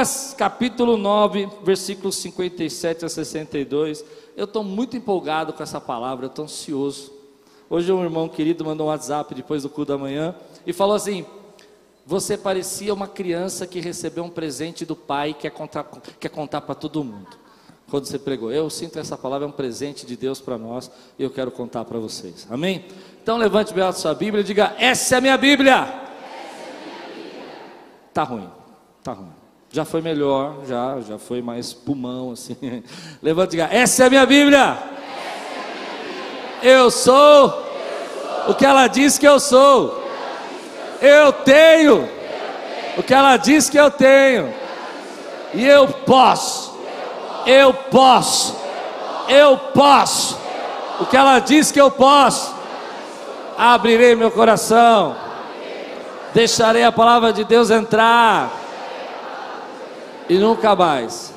Lucas capítulo 9, versículos 57 a 62. Eu estou muito empolgado com essa palavra, eu estou ansioso. Hoje um irmão querido mandou um WhatsApp depois do culto da manhã e falou assim: Você parecia uma criança que recebeu um presente do pai e quer contar, quer contar para todo mundo. Quando você pregou, eu sinto essa palavra é um presente de Deus para nós e eu quero contar para vocês. Amém? Então levante bem a sua Bíblia e diga: Essa é a minha Bíblia. Essa é a minha Bíblia. Tá ruim, tá ruim. Já foi melhor, já, já foi mais pulmão assim. Levante e diga: Essa é a minha Bíblia. Eu sou o que ela diz que eu sou. Eu tenho o que ela diz que eu tenho. E eu posso. Eu posso. Eu posso. O que ela diz que eu posso. Abrirei meu coração. Deixarei a palavra de Deus entrar e nunca mais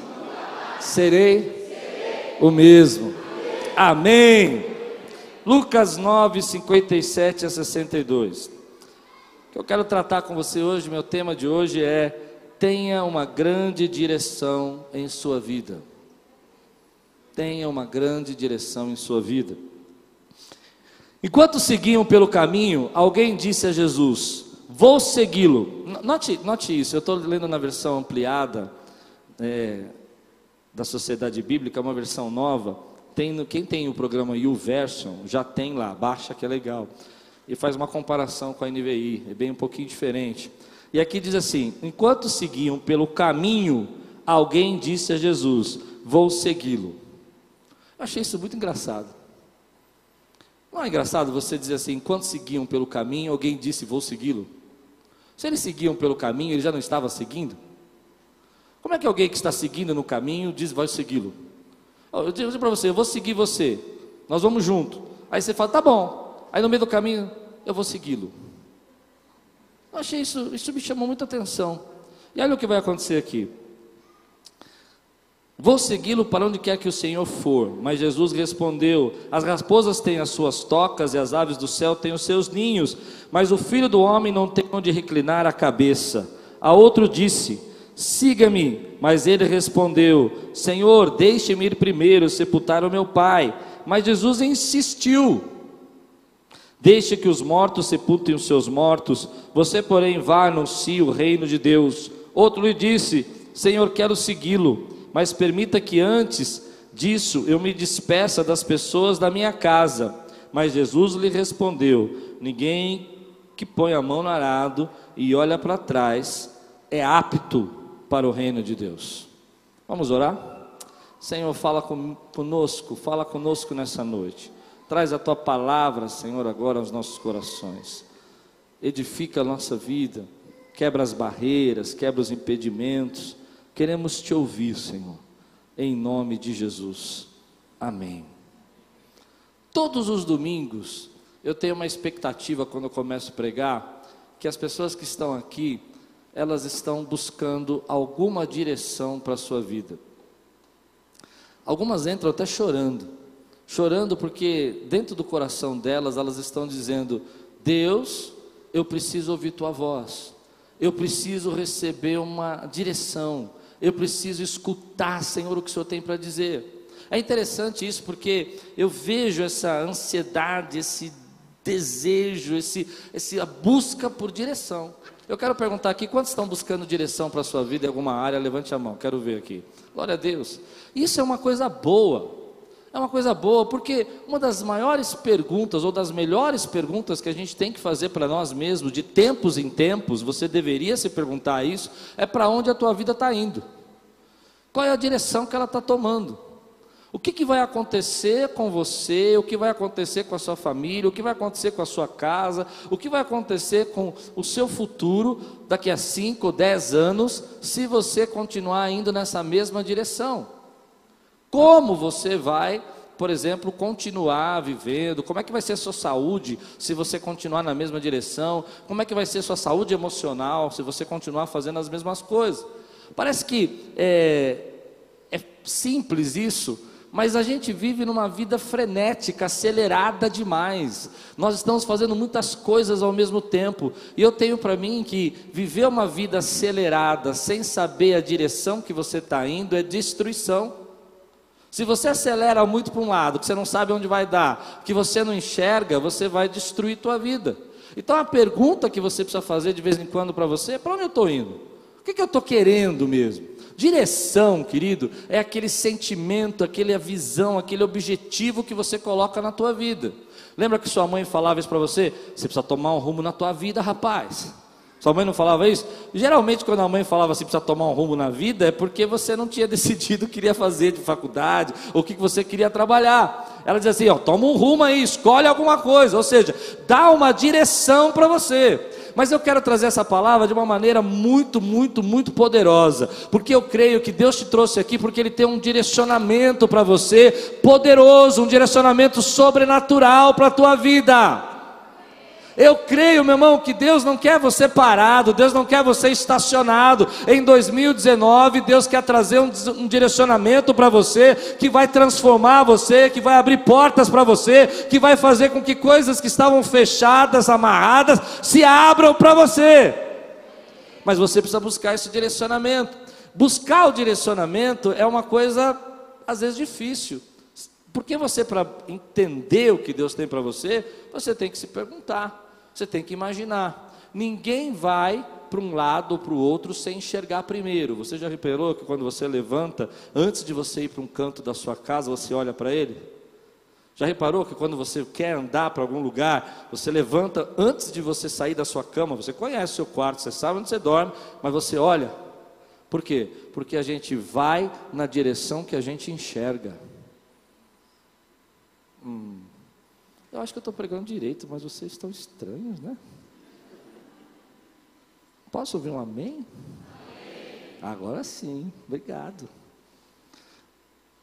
serei o mesmo. Amém. Lucas 9, 57 a 62. O que eu quero tratar com você hoje, meu tema de hoje é: tenha uma grande direção em sua vida. Tenha uma grande direção em sua vida. Enquanto seguiam pelo caminho, alguém disse a Jesus: Vou segui-lo. Note, note isso, eu estou lendo na versão ampliada é, da Sociedade Bíblica, uma versão nova. Tem, quem tem o programa YouVersion já tem lá, baixa que é legal. E faz uma comparação com a NVI, é bem um pouquinho diferente. E aqui diz assim: enquanto seguiam pelo caminho, alguém disse a Jesus: Vou segui-lo. Achei isso muito engraçado. Não é engraçado você dizer assim: enquanto seguiam pelo caminho, alguém disse: Vou segui-lo. Se eles seguiam pelo caminho, ele já não estava seguindo? Como é que alguém que está seguindo no caminho diz vai segui-lo? Eu digo para você, eu vou seguir você, nós vamos junto. Aí você fala, tá bom. Aí no meio do caminho, eu vou segui-lo. Eu achei isso, isso me chamou muita atenção. E olha o que vai acontecer aqui. Vou segui-lo para onde quer que o Senhor for. Mas Jesus respondeu: As raposas têm as suas tocas e as aves do céu têm os seus ninhos, mas o filho do homem não tem onde reclinar a cabeça. A outro disse: Siga-me. Mas ele respondeu: Senhor, deixe-me ir primeiro sepultar o meu pai. Mas Jesus insistiu: Deixe que os mortos sepultem os seus mortos, você, porém, vá anuncie o reino de Deus. Outro lhe disse: Senhor, quero segui-lo, mas permita que antes disso eu me despeça das pessoas da minha casa. Mas Jesus lhe respondeu: Ninguém que põe a mão no arado e olha para trás é apto para o reino de Deus. Vamos orar? Senhor, fala conosco, fala conosco nessa noite. Traz a tua palavra, Senhor, agora aos nossos corações. Edifica a nossa vida, quebra as barreiras, quebra os impedimentos. Queremos te ouvir, Senhor, em nome de Jesus. Amém. Todos os domingos eu tenho uma expectativa quando eu começo a pregar que as pessoas que estão aqui elas estão buscando alguma direção para a sua vida. Algumas entram até chorando, chorando porque dentro do coração delas elas estão dizendo: Deus, eu preciso ouvir tua voz, eu preciso receber uma direção, eu preciso escutar, Senhor, o que o Senhor tem para dizer. É interessante isso porque eu vejo essa ansiedade, esse desejo, esse, essa busca por direção. Eu quero perguntar aqui, quantos estão buscando direção para a sua vida em alguma área? Levante a mão, quero ver aqui. Glória a Deus. Isso é uma coisa boa. É uma coisa boa, porque uma das maiores perguntas, ou das melhores perguntas que a gente tem que fazer para nós mesmos, de tempos em tempos, você deveria se perguntar isso, é para onde a tua vida está indo. Qual é a direção que ela está tomando? O que, que vai acontecer com você, o que vai acontecer com a sua família, o que vai acontecer com a sua casa, o que vai acontecer com o seu futuro daqui a 5 ou 10 anos, se você continuar indo nessa mesma direção. Como você vai, por exemplo, continuar vivendo? Como é que vai ser sua saúde se você continuar na mesma direção? Como é que vai ser sua saúde emocional se você continuar fazendo as mesmas coisas? Parece que é, é simples isso, Mas a gente vive numa vida frenética, acelerada demais. Nós estamos fazendo muitas coisas ao mesmo tempo. E eu tenho para mim que viver uma vida acelerada, sem saber a direção que você está indo, é destruição. Se você acelera muito para um lado, que você não sabe onde vai dar, que você não enxerga, você vai destruir tua vida. Então a pergunta que você precisa fazer de vez em quando para você é: para onde eu estou indo? O que, que eu estou querendo mesmo? Direção, querido, é aquele sentimento, aquela visão, aquele objetivo que você coloca na tua vida. Lembra que sua mãe falava isso para você? Você precisa tomar um rumo na tua vida, rapaz. Sua mãe não falava isso? Geralmente, quando a mãe falava assim, precisa tomar um rumo na vida, é porque você não tinha decidido o que queria fazer de faculdade, ou o que você queria trabalhar. Ela dizia assim: ó, toma um rumo aí, escolhe alguma coisa, ou seja, dá uma direção para você. Mas eu quero trazer essa palavra de uma maneira muito, muito, muito poderosa, porque eu creio que Deus te trouxe aqui porque Ele tem um direcionamento para você poderoso, um direcionamento sobrenatural para a tua vida. Eu creio, meu irmão, que Deus não quer você parado, Deus não quer você estacionado. Em 2019, Deus quer trazer um, um direcionamento para você que vai transformar você, que vai abrir portas para você, que vai fazer com que coisas que estavam fechadas, amarradas, se abram para você. Mas você precisa buscar esse direcionamento. Buscar o direcionamento é uma coisa às vezes difícil. Porque você, para entender o que Deus tem para você, você tem que se perguntar. Você tem que imaginar. Ninguém vai para um lado ou para o outro sem enxergar primeiro. Você já reparou que quando você levanta, antes de você ir para um canto da sua casa, você olha para ele? Já reparou que quando você quer andar para algum lugar, você levanta antes de você sair da sua cama, você conhece o seu quarto, você sabe onde você dorme, mas você olha. Por quê? Porque a gente vai na direção que a gente enxerga. Hum. Eu acho que eu estou pregando direito, mas vocês estão estranhos, né? Posso ouvir um amém? amém? Agora sim, obrigado.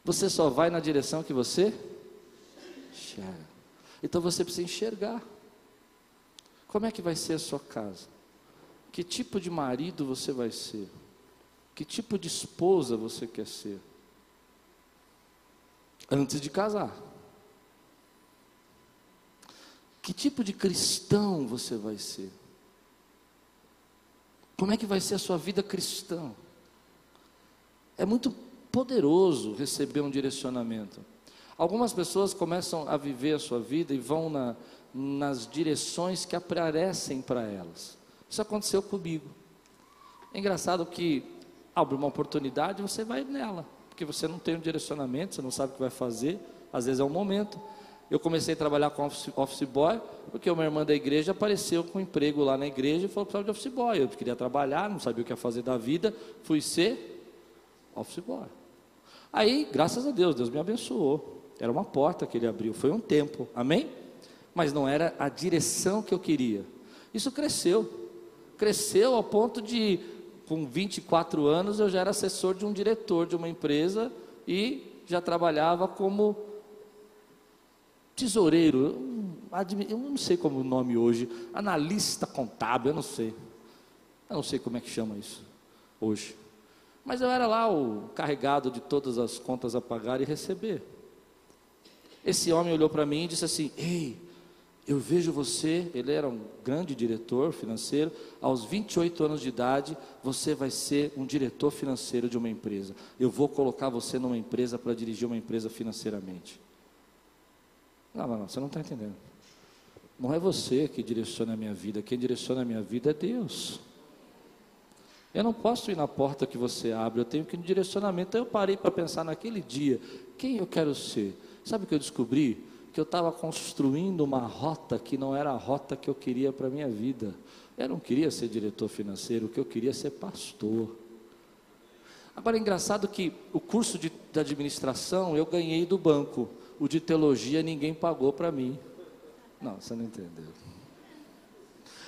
Você só vai na direção que você enxerga. Então você precisa enxergar. Como é que vai ser a sua casa? Que tipo de marido você vai ser? Que tipo de esposa você quer ser? Antes de casar. Que tipo de cristão você vai ser? Como é que vai ser a sua vida cristã? É muito poderoso receber um direcionamento. Algumas pessoas começam a viver a sua vida e vão na, nas direções que aparecem para elas. Isso aconteceu comigo. É engraçado que abre uma oportunidade você vai nela, porque você não tem um direcionamento, você não sabe o que vai fazer, às vezes é um momento. Eu comecei a trabalhar com office, office boy, porque uma irmã da igreja apareceu com um emprego lá na igreja e falou que precisava de office boy. Eu queria trabalhar, não sabia o que ia fazer da vida, fui ser office boy. Aí, graças a Deus, Deus me abençoou. Era uma porta que ele abriu, foi um tempo, amém? Mas não era a direção que eu queria. Isso cresceu, cresceu ao ponto de, com 24 anos, eu já era assessor de um diretor de uma empresa e já trabalhava como tesoureiro, eu não sei como é o nome hoje, analista contábil, eu não sei. Eu não sei como é que chama isso hoje. Mas eu era lá o carregado de todas as contas a pagar e receber. Esse homem olhou para mim e disse assim: Ei, eu vejo você, ele era um grande diretor financeiro, aos 28 anos de idade, você vai ser um diretor financeiro de uma empresa. Eu vou colocar você numa empresa para dirigir uma empresa financeiramente. Não, não, não, você não está entendendo. Não é você que direciona a minha vida, quem direciona a minha vida é Deus. Eu não posso ir na porta que você abre, eu tenho que ir no direcionamento. Então eu parei para pensar naquele dia, quem eu quero ser? Sabe o que eu descobri? Que eu estava construindo uma rota que não era a rota que eu queria para a minha vida. Eu não queria ser diretor financeiro, o que eu queria ser pastor. Agora é engraçado que o curso de, de administração eu ganhei do banco o de teologia ninguém pagou para mim. Não, você não entendeu.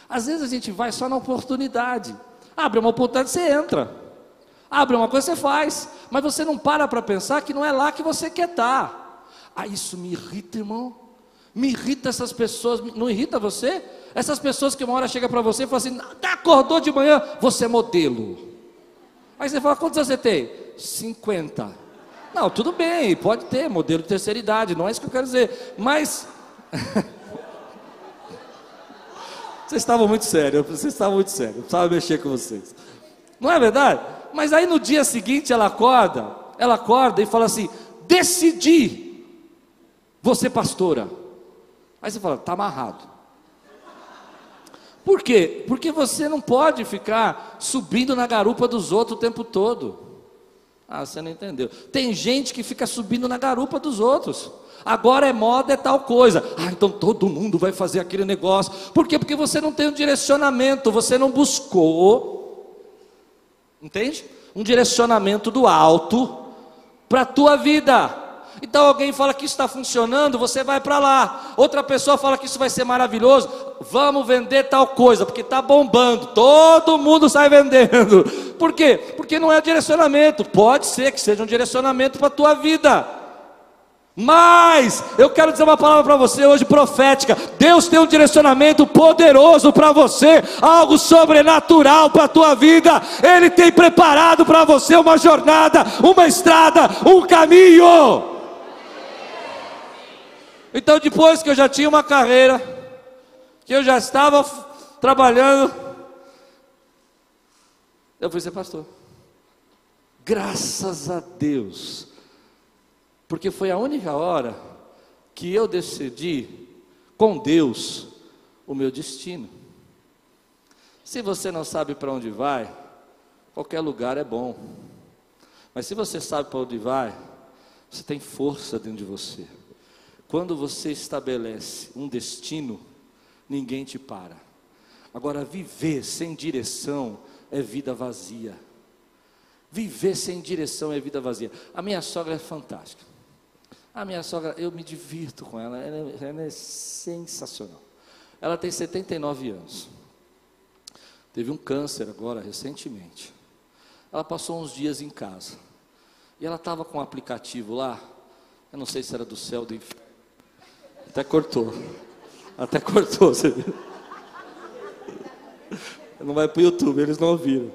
Às vezes a gente vai só na oportunidade. Abre uma oportunidade, você entra. Abre uma coisa, você faz. Mas você não para para pensar que não é lá que você quer estar. Tá. Ah, isso me irrita, irmão. Me irrita essas pessoas. Não irrita você? Essas pessoas que uma hora chega para você e fala assim: acordou de manhã, você é modelo. Aí você fala: quantos anos você tem? 50. Não, tudo bem, pode ter modelo de terceira idade, não é isso que eu quero dizer. Mas. vocês estavam muito sérios, vocês estavam muito sérios, eu precisava mexer com vocês. Não é verdade? Mas aí no dia seguinte ela acorda, ela acorda e fala assim: decidi, você pastora. Aí você fala, está amarrado. Por quê? Porque você não pode ficar subindo na garupa dos outros o tempo todo. Ah, você não entendeu. Tem gente que fica subindo na garupa dos outros. Agora é moda, é tal coisa. Ah, então todo mundo vai fazer aquele negócio. Por quê? Porque você não tem um direcionamento, você não buscou. Entende? Um direcionamento do alto para a tua vida. Então alguém fala que isso está funcionando, você vai para lá. Outra pessoa fala que isso vai ser maravilhoso, vamos vender tal coisa, porque está bombando, todo mundo sai vendendo. Por quê? Porque não é direcionamento. Pode ser que seja um direcionamento para a tua vida. Mas eu quero dizer uma palavra para você hoje profética. Deus tem um direcionamento poderoso para você, algo sobrenatural para a tua vida. Ele tem preparado para você uma jornada, uma estrada, um caminho. Então, depois que eu já tinha uma carreira, que eu já estava trabalhando, eu fui ser pastor. Graças a Deus, porque foi a única hora que eu decidi com Deus o meu destino. Se você não sabe para onde vai, qualquer lugar é bom. Mas se você sabe para onde vai, você tem força dentro de você. Quando você estabelece um destino, ninguém te para. Agora, viver sem direção é vida vazia. Viver sem direção é vida vazia. A minha sogra é fantástica. A minha sogra, eu me divirto com ela, ela é, ela é sensacional. Ela tem 79 anos. Teve um câncer agora, recentemente. Ela passou uns dias em casa. E ela estava com um aplicativo lá, eu não sei se era do céu, do inferno até cortou. Até cortou, você viu? Não vai para o YouTube, eles não ouviram.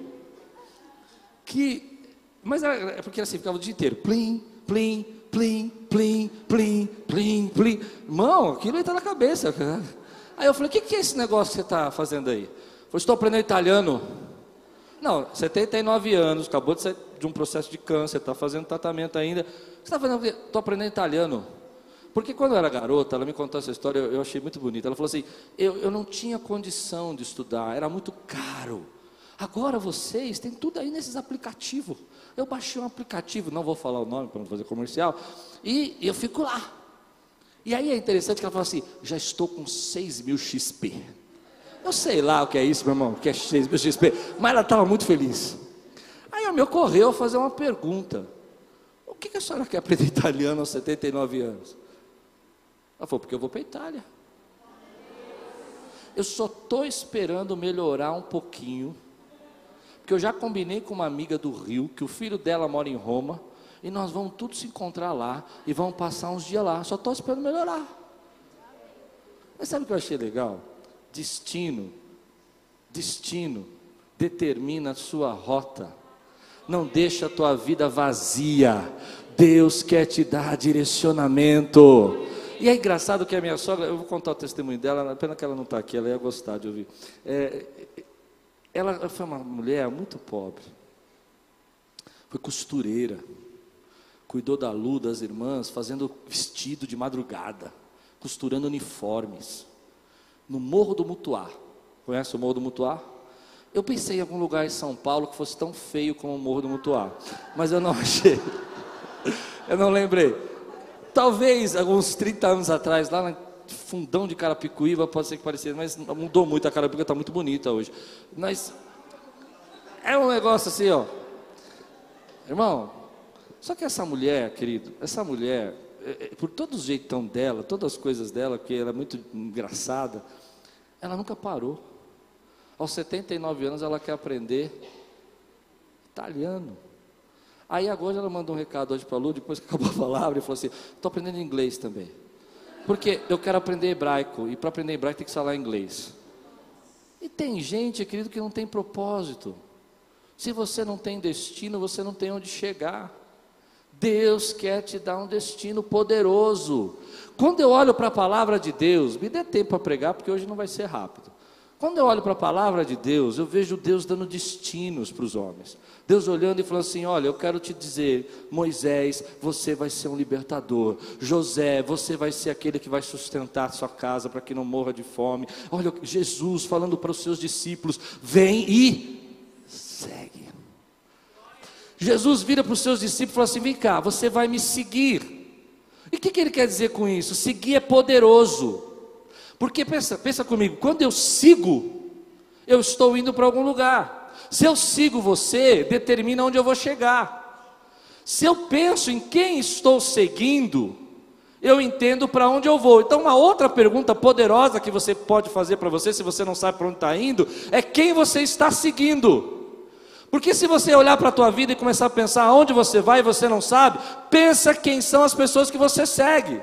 Que, mas é porque assim, ficava o dia inteiro. Plim, plim, plim, plim, plim, plim, plim. Irmão, aquilo está na cabeça. Aí eu falei, o que, que é esse negócio que você está fazendo aí? Eu falei, estou aprendendo italiano. Não, 79 anos, acabou de sair de um processo de câncer, está fazendo tratamento ainda. Você está fazendo? Estou aprendendo italiano. Porque quando eu era garota, ela me contou essa história, eu, achei muito bonita. Ela falou assim: eu, eu não tinha condição de estudar, era muito caro. Agora vocês têm tudo aí nesses aplicativos. Eu baixei um aplicativo, não vou falar o nome para não fazer comercial, e eu fico lá. E aí é interessante que ela fala assim: já estou com 6 mil XP. Eu sei lá o que é isso, meu irmão, que é 6 mil XP, mas ela estava muito feliz. Aí me ocorreu fazer uma pergunta: o que, que a senhora quer aprender italiano aos 79 anos? Ela falou, porque eu vou para a Itália. Eu só estou esperando melhorar um pouquinho. Porque eu já combinei com uma amiga do Rio, que o filho dela mora em Roma, e nós vamos tudo se encontrar lá e vamos passar uns dias lá. Só estou esperando melhorar. Mas sabe o que eu achei legal? Destino, destino determina a sua rota. Não deixa a tua vida vazia. Deus quer te dar direcionamento. E é engraçado que a minha sogra, eu vou contar o testemunho dela, pena que ela não está aqui, ela ia gostar de ouvir. É, ela foi uma mulher muito pobre, foi costureira, cuidou da Lu, das irmãs, fazendo vestido de madrugada, costurando uniformes, no Morro do Mutuá. Conhece o Morro do Mutuá? Eu pensei em algum lugar em São Paulo que fosse tão feio como o Morro do Mutuá, mas eu não achei. Eu não lembrei. Talvez alguns 30 anos atrás, lá no fundão de Carapicuíba, pode ser que parecia, mas mudou muito, a Carapicuíba está muito bonita hoje. Mas é um negócio assim, ó. Irmão, só que essa mulher, querido, essa mulher, é, é, por todo o jeitão dela, todas as coisas dela, que ela é muito engraçada, ela nunca parou. Aos 79 anos ela quer aprender italiano. Aí agora ela mandou um recado hoje para a Lu, depois que acabou a palavra, e falou assim: estou aprendendo inglês também. Porque eu quero aprender hebraico, e para aprender hebraico tem que falar inglês. E tem gente, querido, que não tem propósito. Se você não tem destino, você não tem onde chegar. Deus quer te dar um destino poderoso. Quando eu olho para a palavra de Deus, me dê tempo para pregar, porque hoje não vai ser rápido. Quando eu olho para a palavra de Deus, eu vejo Deus dando destinos para os homens. Deus olhando e falando assim: Olha, eu quero te dizer, Moisés, você vai ser um libertador. José, você vai ser aquele que vai sustentar sua casa para que não morra de fome. Olha, Jesus falando para os seus discípulos: Vem e segue. Jesus vira para os seus discípulos e fala assim: Vem cá, você vai me seguir. E o que, que ele quer dizer com isso? Seguir é poderoso. Porque pensa, pensa comigo, quando eu sigo, eu estou indo para algum lugar. Se eu sigo você, determina onde eu vou chegar. Se eu penso em quem estou seguindo, eu entendo para onde eu vou. Então, uma outra pergunta poderosa que você pode fazer para você, se você não sabe para onde está indo, é quem você está seguindo. Porque se você olhar para a tua vida e começar a pensar aonde você vai e você não sabe, pensa quem são as pessoas que você segue.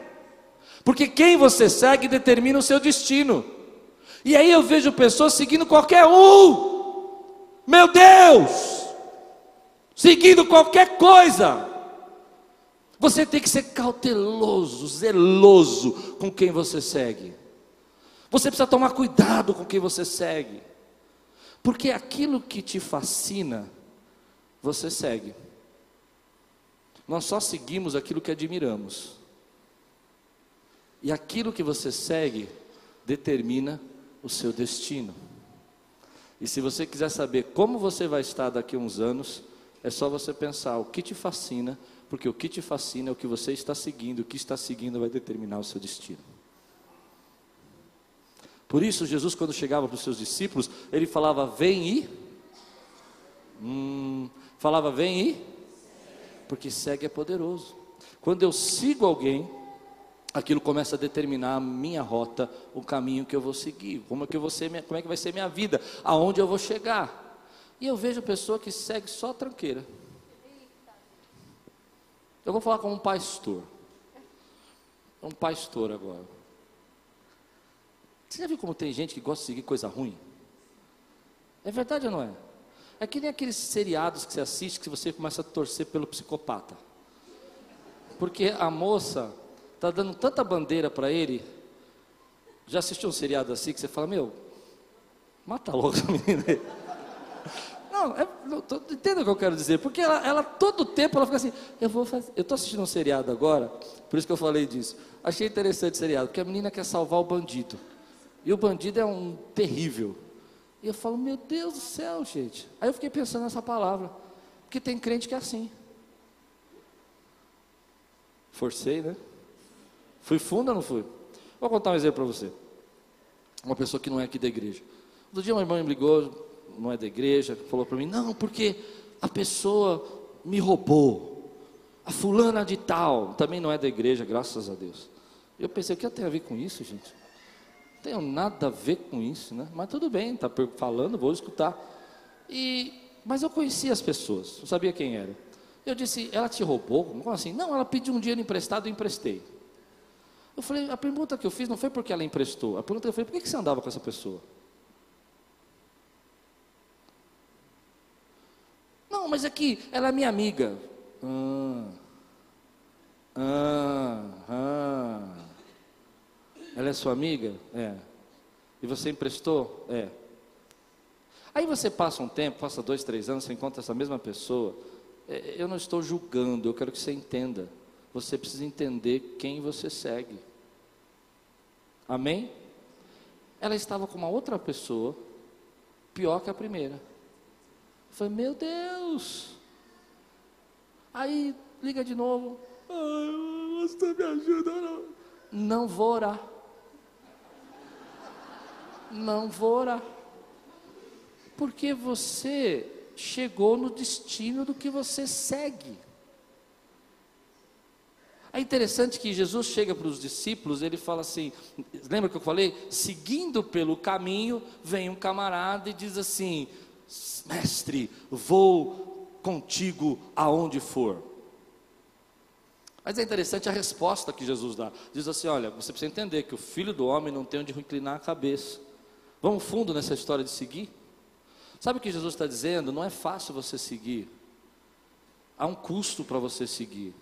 Porque quem você segue determina o seu destino. E aí eu vejo pessoas seguindo qualquer um. Meu Deus! Seguindo qualquer coisa. Você tem que ser cauteloso, zeloso com quem você segue. Você precisa tomar cuidado com quem você segue. Porque aquilo que te fascina, você segue. Nós só seguimos aquilo que admiramos. E aquilo que você segue determina o seu destino. E se você quiser saber como você vai estar daqui a uns anos, é só você pensar o que te fascina, porque o que te fascina é o que você está seguindo, o que está seguindo vai determinar o seu destino. Por isso, Jesus, quando chegava para os seus discípulos, ele falava: Vem e. Hum, falava: Vem e. Porque segue é poderoso. Quando eu sigo alguém, aquilo começa a determinar a minha rota, o caminho que eu vou seguir, como é que, ser, como é que vai ser minha vida, aonde eu vou chegar. E eu vejo pessoa que segue só tranqueira. Eu vou falar como um pastor. Um pastor agora. Você já viu como tem gente que gosta de seguir coisa ruim? É verdade ou não é? É que nem aqueles seriados que você assiste que você começa a torcer pelo psicopata. Porque a moça está dando tanta bandeira para ele. Já assistiu um seriado assim que você fala, meu, mata logo essa menina. Não, é, tô, entenda o que eu quero dizer, porque ela, ela todo tempo ela fica assim, eu vou fazer, eu estou assistindo um seriado agora, por isso que eu falei disso. Achei interessante o seriado, porque a menina quer salvar o bandido. E o bandido é um terrível. E eu falo, meu Deus do céu, gente. Aí eu fiquei pensando nessa palavra. Porque tem crente que é assim. Forcei, né? Fui fundo ou não fui? Vou contar um exemplo para você. Uma pessoa que não é aqui da igreja. Outro dia uma irmã me ligou, não é da igreja, falou para mim, não, porque a pessoa me roubou. A fulana de tal, também não é da igreja, graças a Deus. Eu pensei, o que tem a ver com isso, gente? Não tenho nada a ver com isso, né? Mas tudo bem, está falando, vou escutar. E, mas eu conhecia as pessoas, eu sabia quem era. Eu disse, ela te roubou? Como assim? Não, ela pediu um dinheiro emprestado, eu emprestei. Eu falei, a pergunta que eu fiz não foi porque ela emprestou. A pergunta que eu falei, por que você andava com essa pessoa? Não, mas aqui, é ela é minha amiga. Ah, ah, ah. Ela é sua amiga? É. E você emprestou? É. Aí você passa um tempo, passa dois, três anos, você encontra essa mesma pessoa. É, eu não estou julgando, eu quero que você entenda você precisa entender quem você segue. Amém? Ela estava com uma outra pessoa, pior que a primeira. Eu falei, meu Deus! Aí liga de novo. Ai, você me ajuda. Não. não vou orar. Não vou orar. Porque você chegou no destino do que você segue. É interessante que Jesus chega para os discípulos, ele fala assim: lembra que eu falei? Seguindo pelo caminho, vem um camarada e diz assim: Mestre, vou contigo aonde for. Mas é interessante a resposta que Jesus dá. Diz assim: Olha, você precisa entender que o filho do homem não tem onde inclinar a cabeça. Vamos fundo nessa história de seguir? Sabe o que Jesus está dizendo? Não é fácil você seguir. Há um custo para você seguir.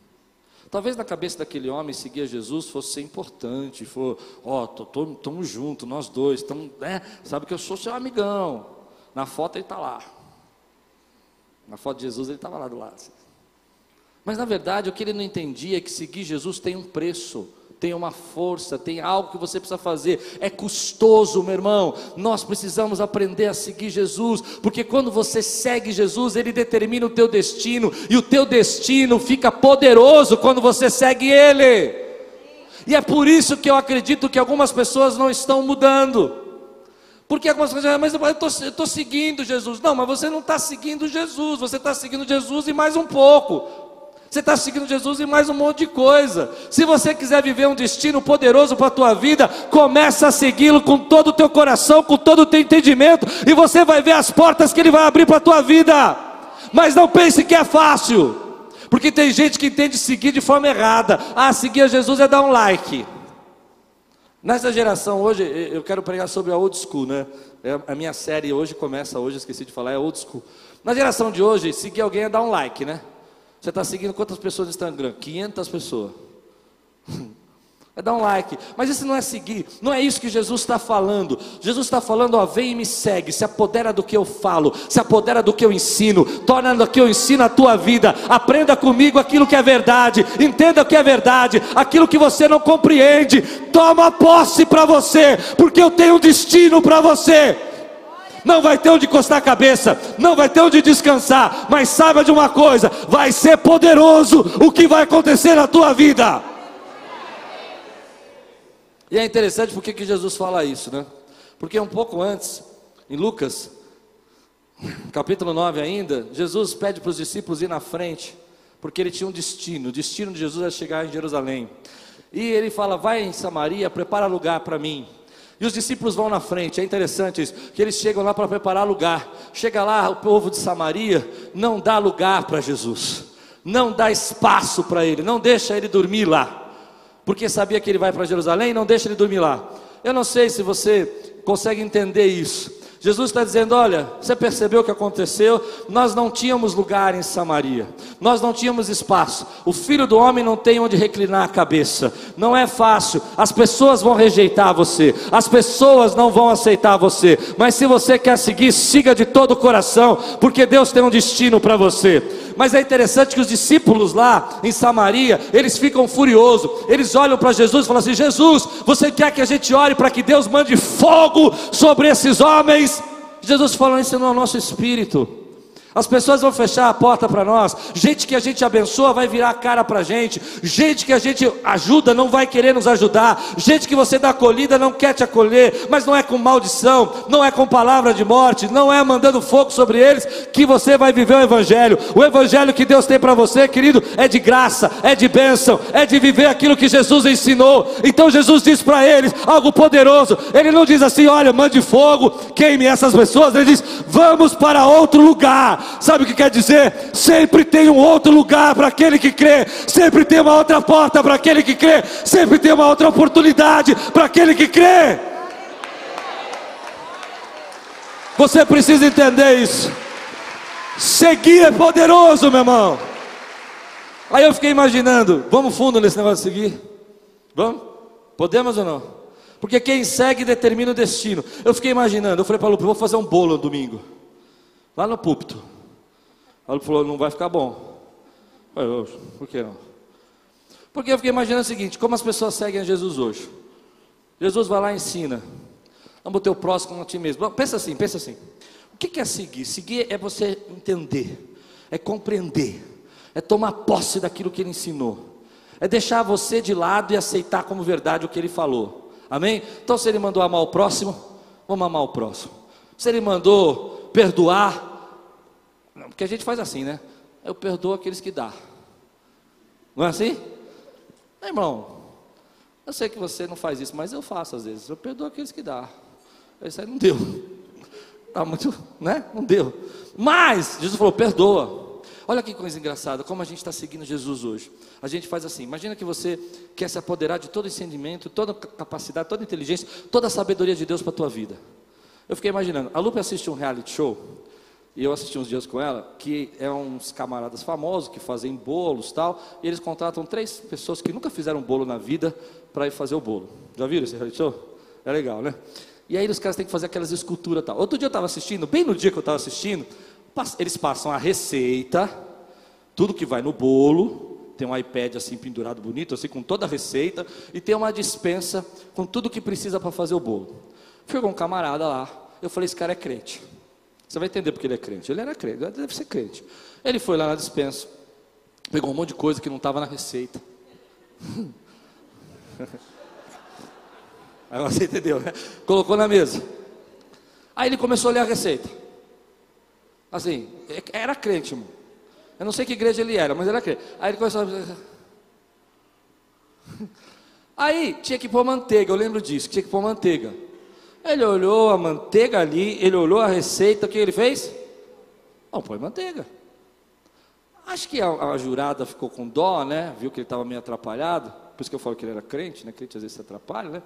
Talvez na cabeça daquele homem seguir a Jesus fosse ser importante, for, ó, oh, estamos juntos, nós dois, estamos, né? Sabe que eu sou seu amigão. Na foto ele está lá. Na foto de Jesus ele estava lá do lado. Mas na verdade o que ele não entendia é que seguir Jesus tem um preço tem uma força, tem algo que você precisa fazer. É custoso, meu irmão. Nós precisamos aprender a seguir Jesus, porque quando você segue Jesus, ele determina o teu destino, e o teu destino fica poderoso quando você segue ele. E é por isso que eu acredito que algumas pessoas não estão mudando. Porque algumas pessoas dizem, mas eu estou seguindo Jesus. Não, mas você não está seguindo Jesus, você está seguindo Jesus e mais um pouco. Você está seguindo Jesus e mais um monte de coisa. Se você quiser viver um destino poderoso para a tua vida, começa a segui-lo com todo o teu coração, com todo o teu entendimento, e você vai ver as portas que ele vai abrir para a tua vida. Mas não pense que é fácil. Porque tem gente que entende seguir de forma errada. Ah, seguir a Jesus é dar um like. Nessa geração hoje, eu quero pregar sobre a old school, né? É, a minha série hoje começa hoje, esqueci de falar, é old school. Na geração de hoje, seguir alguém é dar um like, né? Você está seguindo quantas pessoas no Instagram? 500 pessoas. É dar um like, mas isso não é seguir, não é isso que Jesus está falando. Jesus está falando: ó, vem e me segue, se apodera do que eu falo, se apodera do que eu ensino, torna do que eu ensino a tua vida. Aprenda comigo aquilo que é verdade, entenda o que é verdade, aquilo que você não compreende, toma posse para você, porque eu tenho um destino para você não vai ter onde encostar a cabeça, não vai ter onde descansar, mas saiba de uma coisa: vai ser poderoso o que vai acontecer na tua vida. E é interessante porque que Jesus fala isso, né? Porque um pouco antes, em Lucas, capítulo 9 ainda, Jesus pede para os discípulos ir na frente, porque ele tinha um destino, o destino de Jesus era chegar em Jerusalém. E ele fala: vai em Samaria, prepara lugar para mim. E os discípulos vão na frente, é interessante isso, que eles chegam lá para preparar lugar. Chega lá, o povo de Samaria não dá lugar para Jesus, não dá espaço para ele, não deixa ele dormir lá, porque sabia que ele vai para Jerusalém, não deixa ele dormir lá. Eu não sei se você consegue entender isso. Jesus está dizendo: olha, você percebeu o que aconteceu? Nós não tínhamos lugar em Samaria, nós não tínhamos espaço. O filho do homem não tem onde reclinar a cabeça. Não é fácil, as pessoas vão rejeitar você, as pessoas não vão aceitar você. Mas se você quer seguir, siga de todo o coração, porque Deus tem um destino para você. Mas é interessante que os discípulos lá em Samaria, eles ficam furiosos. Eles olham para Jesus e falam assim: Jesus, você quer que a gente ore para que Deus mande fogo sobre esses homens? Jesus falou: Isso não é o nosso espírito. As pessoas vão fechar a porta para nós. Gente que a gente abençoa vai virar a cara para a gente. Gente que a gente ajuda não vai querer nos ajudar. Gente que você dá acolhida não quer te acolher. Mas não é com maldição, não é com palavra de morte, não é mandando fogo sobre eles que você vai viver o Evangelho. O Evangelho que Deus tem para você, querido, é de graça, é de bênção, é de viver aquilo que Jesus ensinou. Então Jesus diz para eles algo poderoso. Ele não diz assim: olha, mande fogo, queime essas pessoas. Ele diz: vamos para outro lugar Sabe o que quer dizer? Sempre tem um outro lugar para aquele que crê, sempre tem uma outra porta para aquele que crê, sempre tem uma outra oportunidade para aquele que crê. Você precisa entender isso. Seguir é poderoso, meu irmão. Aí eu fiquei imaginando, vamos fundo nesse negócio de seguir? Vamos? Podemos ou não? Porque quem segue determina o destino. Eu fiquei imaginando, eu falei para o Lupe, vou fazer um bolo no domingo. Lá no púlpito. Ela falou, não vai ficar bom. Eu, por que não? Porque eu fiquei imaginando o seguinte, como as pessoas seguem a Jesus hoje. Jesus vai lá e ensina. Amo o teu próximo a ti mesmo. Pensa assim, pensa assim. O que é seguir? Seguir é você entender, é compreender, é tomar posse daquilo que ele ensinou, é deixar você de lado e aceitar como verdade o que ele falou. Amém? Então, se ele mandou amar o próximo, vamos amar o próximo. Se ele mandou perdoar, porque a gente faz assim, né? Eu perdoo aqueles que dá. Não é assim? Não, irmão, eu sei que você não faz isso, mas eu faço às vezes. Eu perdoo aqueles que dá. Isso aí não deu. Tá muito, né? Não deu. Mas Jesus falou: perdoa. Olha que coisa engraçada, como a gente está seguindo Jesus hoje. A gente faz assim: imagina que você quer se apoderar de todo entendimento, toda capacidade, toda inteligência, toda a sabedoria de Deus para a tua vida. Eu fiquei imaginando, a Lupe assiste um reality show e eu assisti uns dias com ela, que é uns camaradas famosos que fazem bolos tal, e eles contratam três pessoas que nunca fizeram bolo na vida para ir fazer o bolo. Já viram esse reality show? É legal, né? E aí os caras têm que fazer aquelas esculturas tal. Outro dia eu estava assistindo, bem no dia que eu estava assistindo, eles passam a receita, tudo que vai no bolo, tem um iPad assim pendurado bonito, assim com toda a receita, e tem uma dispensa com tudo que precisa para fazer o bolo. Chegou um camarada lá, eu falei, esse cara é crente. Você vai entender porque ele é crente. Ele era crente, deve ser crente. Ele foi lá na dispensa, pegou um monte de coisa que não estava na receita. Aí você entendeu, né? Colocou na mesa. Aí ele começou a ler a receita. Assim, é, era crente, irmão. Eu não sei que igreja ele era, mas era crente. Aí ele começou a. Aí tinha que pôr manteiga, eu lembro disso, tinha que pôr manteiga. Ele olhou a manteiga ali, ele olhou a receita, o que ele fez? Não, põe manteiga. Acho que a, a, jurada ficou com dó, né? Viu que ele estava meio atrapalhado. Por isso que eu falo que ele era crente, né? Crente às vezes se atrapalha, né?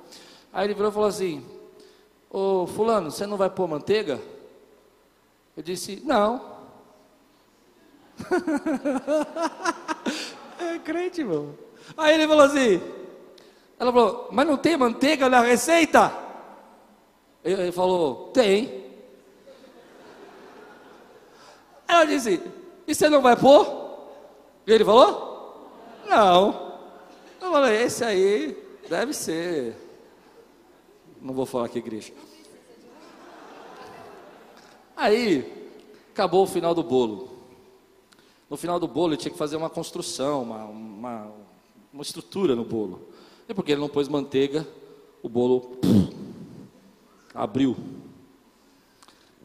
Aí ele virou e falou assim: Ô fulano, você não vai pôr manteiga? Eu disse, não. é crente, irmão. Aí ele falou assim: ela falou, mas não tem manteiga na receita? Ele falou: Tem. Ela disse: E você não vai pôr? E ele falou: Não. Eu falei: Esse aí deve ser. Não vou falar aqui, igreja. Aí, acabou o final do bolo. No final do bolo, ele tinha que fazer uma construção, uma, uma, uma estrutura no bolo. E porque ele não pôs manteiga, o bolo abriu.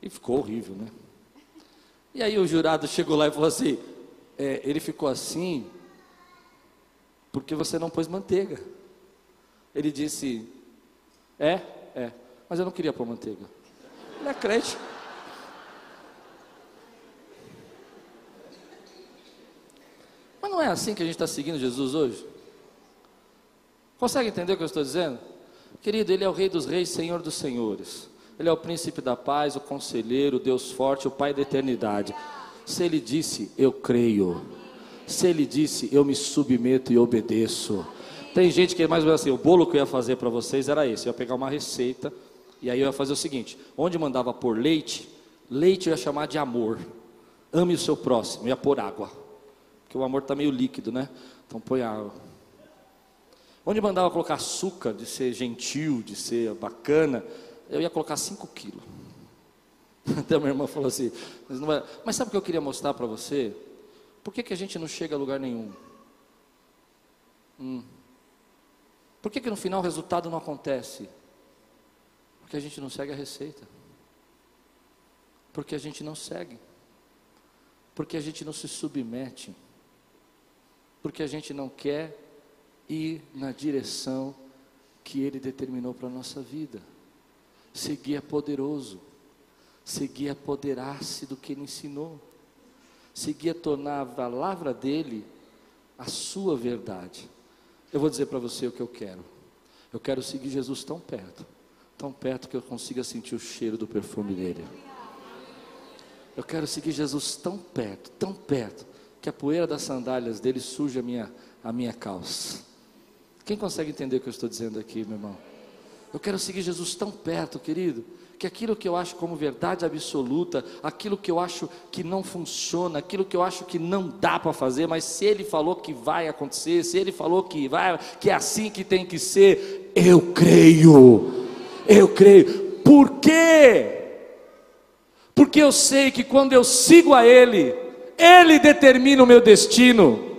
E ficou horrível, né? E aí o jurado chegou lá e falou assim: é, ele ficou assim porque você não pôs manteiga. Ele disse: é, é, mas eu não queria pôr manteiga. Ele é crente. Mas não é assim que a gente está seguindo Jesus hoje? Consegue entender o que eu estou dizendo? Querido, Ele é o Rei dos Reis, Senhor dos Senhores. Ele é o príncipe da paz, o conselheiro, o Deus forte, o Pai da eternidade. Se Ele disse, eu creio. Se Ele disse, eu me submeto e obedeço. Tem gente que é mais ou menos assim: o bolo que eu ia fazer para vocês era esse. Eu ia pegar uma receita e aí eu ia fazer o seguinte: onde mandava pôr leite, leite eu ia chamar de amor. Ame o seu próximo, ia pôr água. Porque o amor está meio líquido, né? Então põe água. Onde mandava colocar açúcar, de ser gentil, de ser bacana, eu ia colocar 5 quilos. Até minha irmã falou assim, mas, vai... mas sabe o que eu queria mostrar para você? Por que, que a gente não chega a lugar nenhum? Hum. Por que, que no final o resultado não acontece? Porque a gente não segue a receita. Porque a gente não segue. Porque a gente não se submete. Porque a gente não quer ir na direção que Ele determinou para a nossa vida. Seguir é poderoso, seguir é apoderar-se do que Ele ensinou, seguir é tornar a palavra dEle a sua verdade. Eu vou dizer para você o que eu quero. Eu quero seguir Jesus tão perto, tão perto que eu consiga sentir o cheiro do perfume dele. Eu quero seguir Jesus tão perto, tão perto, que a poeira das sandálias dele suja a minha, a minha calça. Quem consegue entender o que eu estou dizendo aqui, meu irmão? Eu quero seguir Jesus tão perto, querido, que aquilo que eu acho como verdade absoluta, aquilo que eu acho que não funciona, aquilo que eu acho que não dá para fazer, mas se ele falou que vai acontecer, se ele falou que vai, que é assim que tem que ser, eu creio. Eu creio. Por quê? Porque eu sei que quando eu sigo a ele, ele determina o meu destino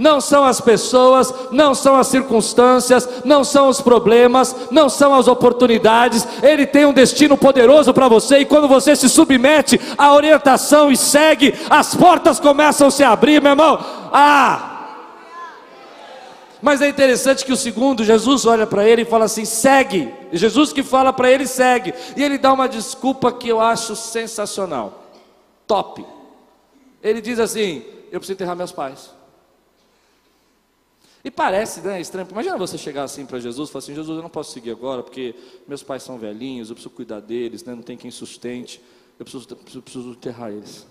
não são as pessoas, não são as circunstâncias, não são os problemas, não são as oportunidades. Ele tem um destino poderoso para você e quando você se submete à orientação e segue, as portas começam a se abrir, meu irmão. Ah! Mas é interessante que o segundo, Jesus olha para ele e fala assim: segue. Jesus que fala para ele, segue. E ele dá uma desculpa que eu acho sensacional. Top. Ele diz assim: Eu preciso enterrar meus pais. E parece né, estranho. Imagina você chegar assim para Jesus e falar assim: Jesus, eu não posso seguir agora porque meus pais são velhinhos, eu preciso cuidar deles, né, não tem quem sustente. eu preciso, preciso, preciso enterrar eles.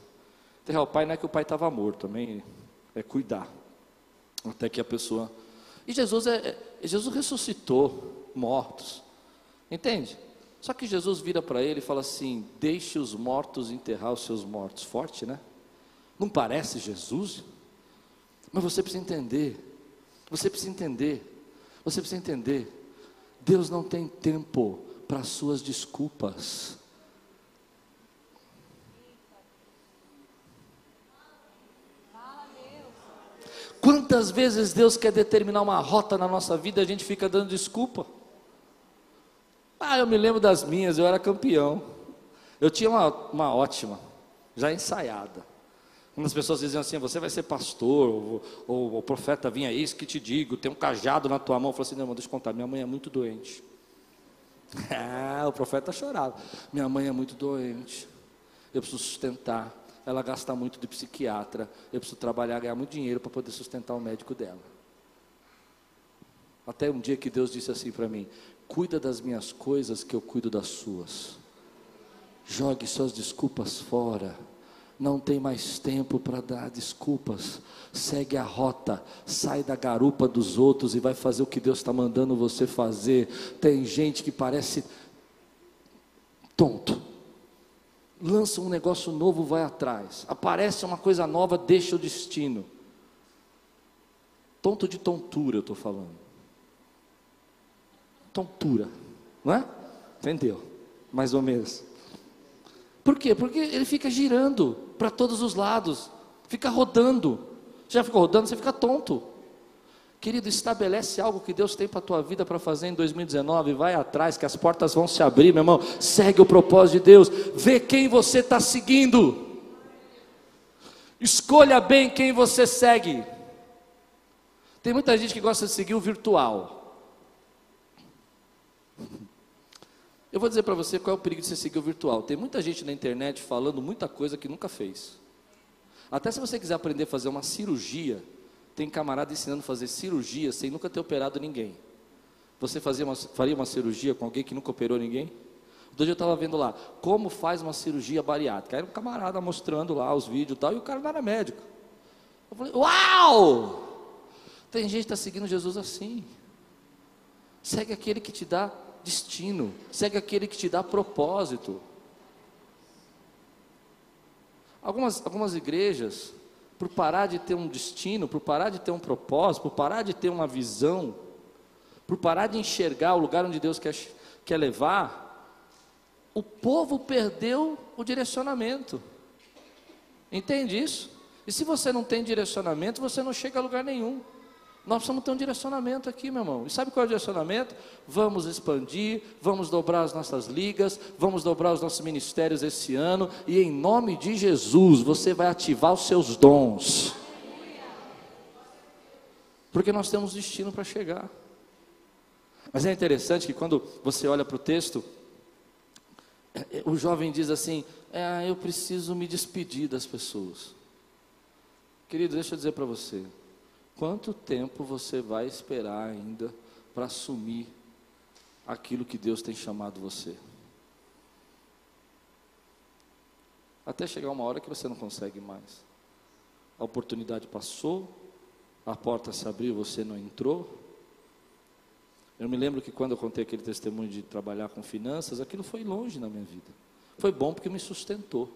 Enterrar o pai não é que o pai estava morto, também é cuidar. Até que a pessoa. E Jesus, é, é Jesus ressuscitou mortos. Entende? Só que Jesus vira para ele e fala assim: Deixe os mortos enterrar os seus mortos. Forte, né? Não parece Jesus? Mas você precisa entender. Você precisa entender. Você precisa entender. Deus não tem tempo para suas desculpas. Quantas vezes Deus quer determinar uma rota na nossa vida a gente fica dando desculpa? Ah, eu me lembro das minhas, eu era campeão. Eu tinha uma, uma ótima, já ensaiada. Quando as pessoas diziam assim, você vai ser pastor, ou, ou, o profeta vinha, isso que te digo, tem um cajado na tua mão. Eu falei assim, não, deixa eu contar, minha mãe é muito doente. ah, o profeta chorava. Minha mãe é muito doente. Eu preciso sustentar. Ela gasta muito de psiquiatra. Eu preciso trabalhar, ganhar muito dinheiro para poder sustentar o médico dela. Até um dia que Deus disse assim para mim: Cuida das minhas coisas, que eu cuido das suas. Jogue suas desculpas fora não tem mais tempo para dar desculpas. Segue a rota, sai da garupa dos outros e vai fazer o que Deus está mandando você fazer. Tem gente que parece tonto. Lança um negócio novo, vai atrás. Aparece uma coisa nova, deixa o destino. Tonto de tontura, eu estou falando. Tontura, não é? Entendeu? Mais ou menos. Por quê? Porque ele fica girando para todos os lados, fica rodando. Já ficou rodando, você fica tonto. Querido, estabelece algo que Deus tem para a tua vida para fazer em 2019. Vai atrás, que as portas vão se abrir, meu irmão. Segue o propósito de Deus. Vê quem você está seguindo. Escolha bem quem você segue. Tem muita gente que gosta de seguir o virtual. Eu vou dizer para você qual é o perigo de você seguir o virtual. Tem muita gente na internet falando muita coisa que nunca fez. Até se você quiser aprender a fazer uma cirurgia, tem camarada ensinando a fazer cirurgia sem nunca ter operado ninguém. Você fazia uma, faria uma cirurgia com alguém que nunca operou ninguém? Outro dia eu estava vendo lá, como faz uma cirurgia bariátrica. Era um camarada mostrando lá os vídeos e tal, e o cara não era médico. Eu falei, uau! Tem gente que está seguindo Jesus assim. Segue aquele que te dá destino, segue aquele que te dá propósito. Algumas, algumas igrejas, por parar de ter um destino, por parar de ter um propósito, por parar de ter uma visão, por parar de enxergar o lugar onde Deus quer, quer levar, o povo perdeu o direcionamento. Entende isso? E se você não tem direcionamento, você não chega a lugar nenhum. Nós precisamos ter um direcionamento aqui, meu irmão. E sabe qual é o direcionamento? Vamos expandir, vamos dobrar as nossas ligas, vamos dobrar os nossos ministérios esse ano, e em nome de Jesus, você vai ativar os seus dons. Porque nós temos destino para chegar. Mas é interessante que quando você olha para o texto, o jovem diz assim: é, Eu preciso me despedir das pessoas. Querido, deixa eu dizer para você. Quanto tempo você vai esperar ainda para assumir aquilo que Deus tem chamado você? Até chegar uma hora que você não consegue mais. A oportunidade passou, a porta se abriu, você não entrou. Eu me lembro que quando eu contei aquele testemunho de trabalhar com finanças, aquilo foi longe na minha vida. Foi bom porque me sustentou.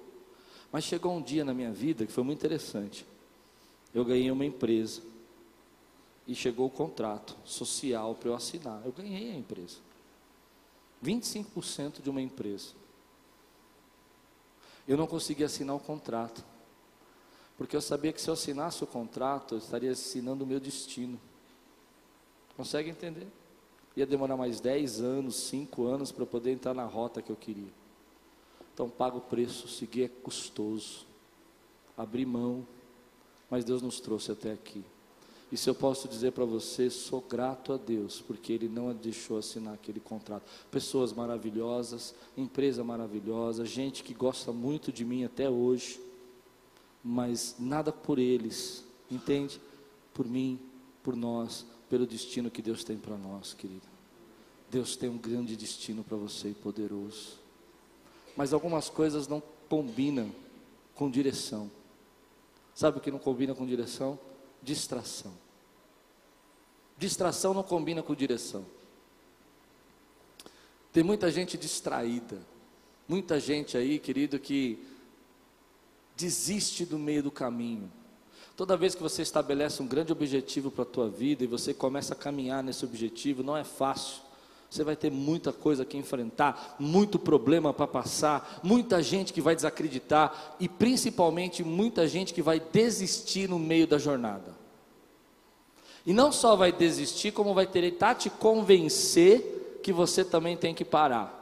Mas chegou um dia na minha vida que foi muito interessante. Eu ganhei uma empresa e chegou o contrato social para eu assinar. Eu ganhei a empresa. 25% de uma empresa. Eu não consegui assinar o contrato. Porque eu sabia que se eu assinasse o contrato, eu estaria assinando o meu destino. Consegue entender? Ia demorar mais 10 anos, 5 anos para poder entrar na rota que eu queria. Então paga o preço, seguir é custoso. Abrir mão. Mas Deus nos trouxe até aqui. E se eu posso dizer para você, sou grato a Deus, porque Ele não deixou assinar aquele contrato. Pessoas maravilhosas, empresa maravilhosa, gente que gosta muito de mim até hoje, mas nada por eles, entende? Por mim, por nós, pelo destino que Deus tem para nós, querido. Deus tem um grande destino para você e poderoso. Mas algumas coisas não combina com direção. Sabe o que não combina com direção? Distração. Distração não combina com direção. Tem muita gente distraída, muita gente aí, querido, que desiste do meio do caminho. Toda vez que você estabelece um grande objetivo para a tua vida e você começa a caminhar nesse objetivo, não é fácil. Você vai ter muita coisa que enfrentar, muito problema para passar, muita gente que vai desacreditar e principalmente muita gente que vai desistir no meio da jornada. E não só vai desistir, como vai tentar te convencer que você também tem que parar.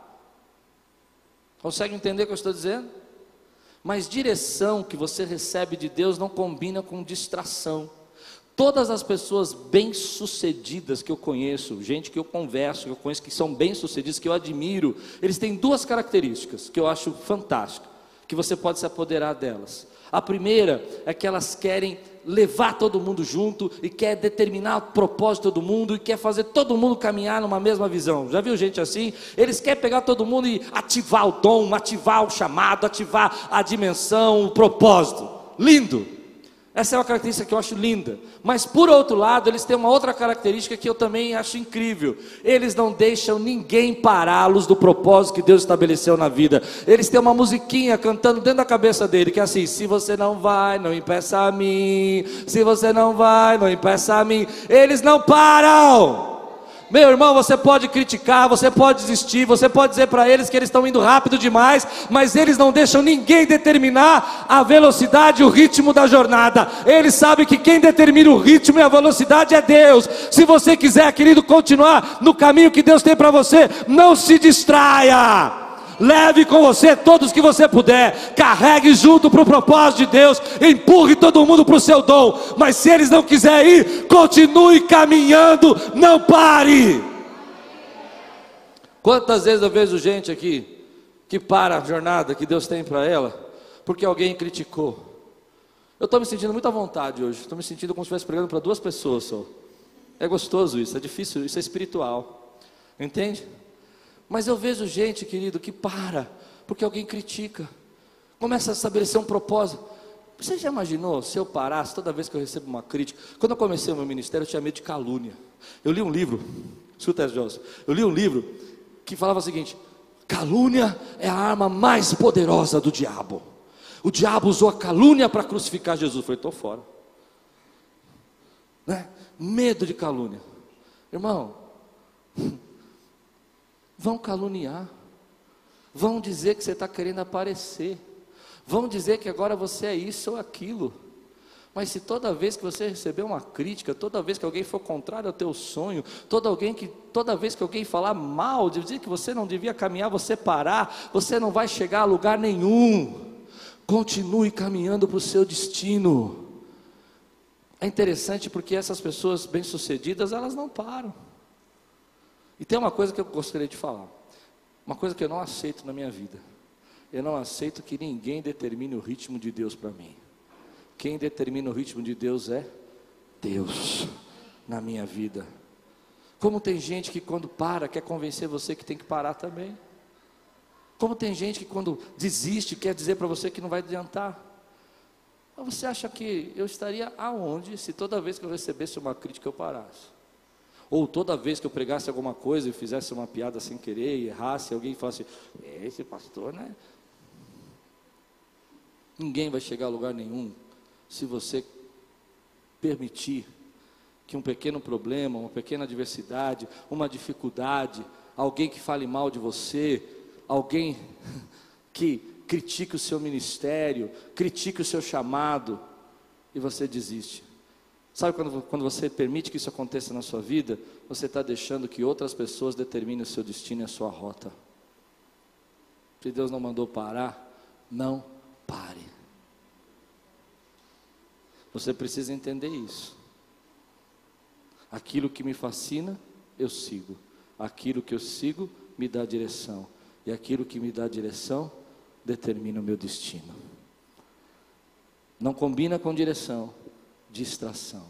Consegue entender o que eu estou dizendo? Mas direção que você recebe de Deus não combina com distração. Todas as pessoas bem-sucedidas que eu conheço, gente que eu converso, que eu conheço que são bem-sucedidas, que eu admiro, eles têm duas características que eu acho fantásticas, que você pode se apoderar delas. A primeira é que elas querem levar todo mundo junto e quer determinar o propósito do mundo e quer fazer todo mundo caminhar numa mesma visão. Já viu gente assim? Eles querem pegar todo mundo e ativar o dom, ativar o chamado, ativar a dimensão, o propósito. Lindo. Essa é uma característica que eu acho linda. Mas por outro lado, eles têm uma outra característica que eu também acho incrível. Eles não deixam ninguém pará-los do propósito que Deus estabeleceu na vida. Eles têm uma musiquinha cantando dentro da cabeça dele, que é assim: se você não vai, não impeça a mim. Se você não vai, não impeça a mim. Eles não param. Meu irmão, você pode criticar, você pode desistir, você pode dizer para eles que eles estão indo rápido demais, mas eles não deixam ninguém determinar a velocidade e o ritmo da jornada. Eles sabem que quem determina o ritmo e a velocidade é Deus. Se você quiser, querido, continuar no caminho que Deus tem para você, não se distraia. Leve com você todos que você puder, carregue junto para o propósito de Deus, empurre todo mundo para o seu dom. Mas se eles não quiserem ir, continue caminhando, não pare. Quantas vezes eu vejo gente aqui que para a jornada que Deus tem para ela, porque alguém criticou. Eu estou me sentindo muito à vontade hoje, estou me sentindo como se estivesse pregando para duas pessoas só. É gostoso isso, é difícil, isso é espiritual. Entende? Mas eu vejo gente, querido, que para, porque alguém critica, começa a estabelecer um propósito. Você já imaginou se eu parasse toda vez que eu recebo uma crítica? Quando eu comecei o meu ministério, eu tinha medo de calúnia. Eu li um livro, escuta, José, eu li um livro que falava o seguinte: calúnia é a arma mais poderosa do diabo. O diabo usou a calúnia para crucificar Jesus. Eu falei, estou fora. Né? Medo de calúnia. Irmão, Vão caluniar, vão dizer que você está querendo aparecer, vão dizer que agora você é isso ou aquilo. Mas se toda vez que você receber uma crítica, toda vez que alguém for contrário ao teu sonho, toda, alguém que, toda vez que alguém falar mal, dizer que você não devia caminhar, você parar, você não vai chegar a lugar nenhum. Continue caminhando para o seu destino. É interessante porque essas pessoas bem-sucedidas, elas não param. E tem uma coisa que eu gostaria de falar. Uma coisa que eu não aceito na minha vida. Eu não aceito que ninguém determine o ritmo de Deus para mim. Quem determina o ritmo de Deus é Deus na minha vida. Como tem gente que quando para quer convencer você que tem que parar também. Como tem gente que quando desiste quer dizer para você que não vai adiantar. Mas você acha que eu estaria aonde se toda vez que eu recebesse uma crítica eu parasse? Ou toda vez que eu pregasse alguma coisa e fizesse uma piada sem querer errasse, alguém falasse, é, esse pastor, né? Ninguém vai chegar a lugar nenhum se você permitir que um pequeno problema, uma pequena adversidade, uma dificuldade, alguém que fale mal de você, alguém que critique o seu ministério, critique o seu chamado, e você desiste. Sabe quando, quando você permite que isso aconteça na sua vida, você está deixando que outras pessoas determinem o seu destino e a sua rota. Se Deus não mandou parar, não pare. Você precisa entender isso. Aquilo que me fascina, eu sigo. Aquilo que eu sigo, me dá direção. E aquilo que me dá direção, determina o meu destino. Não combina com direção, distração.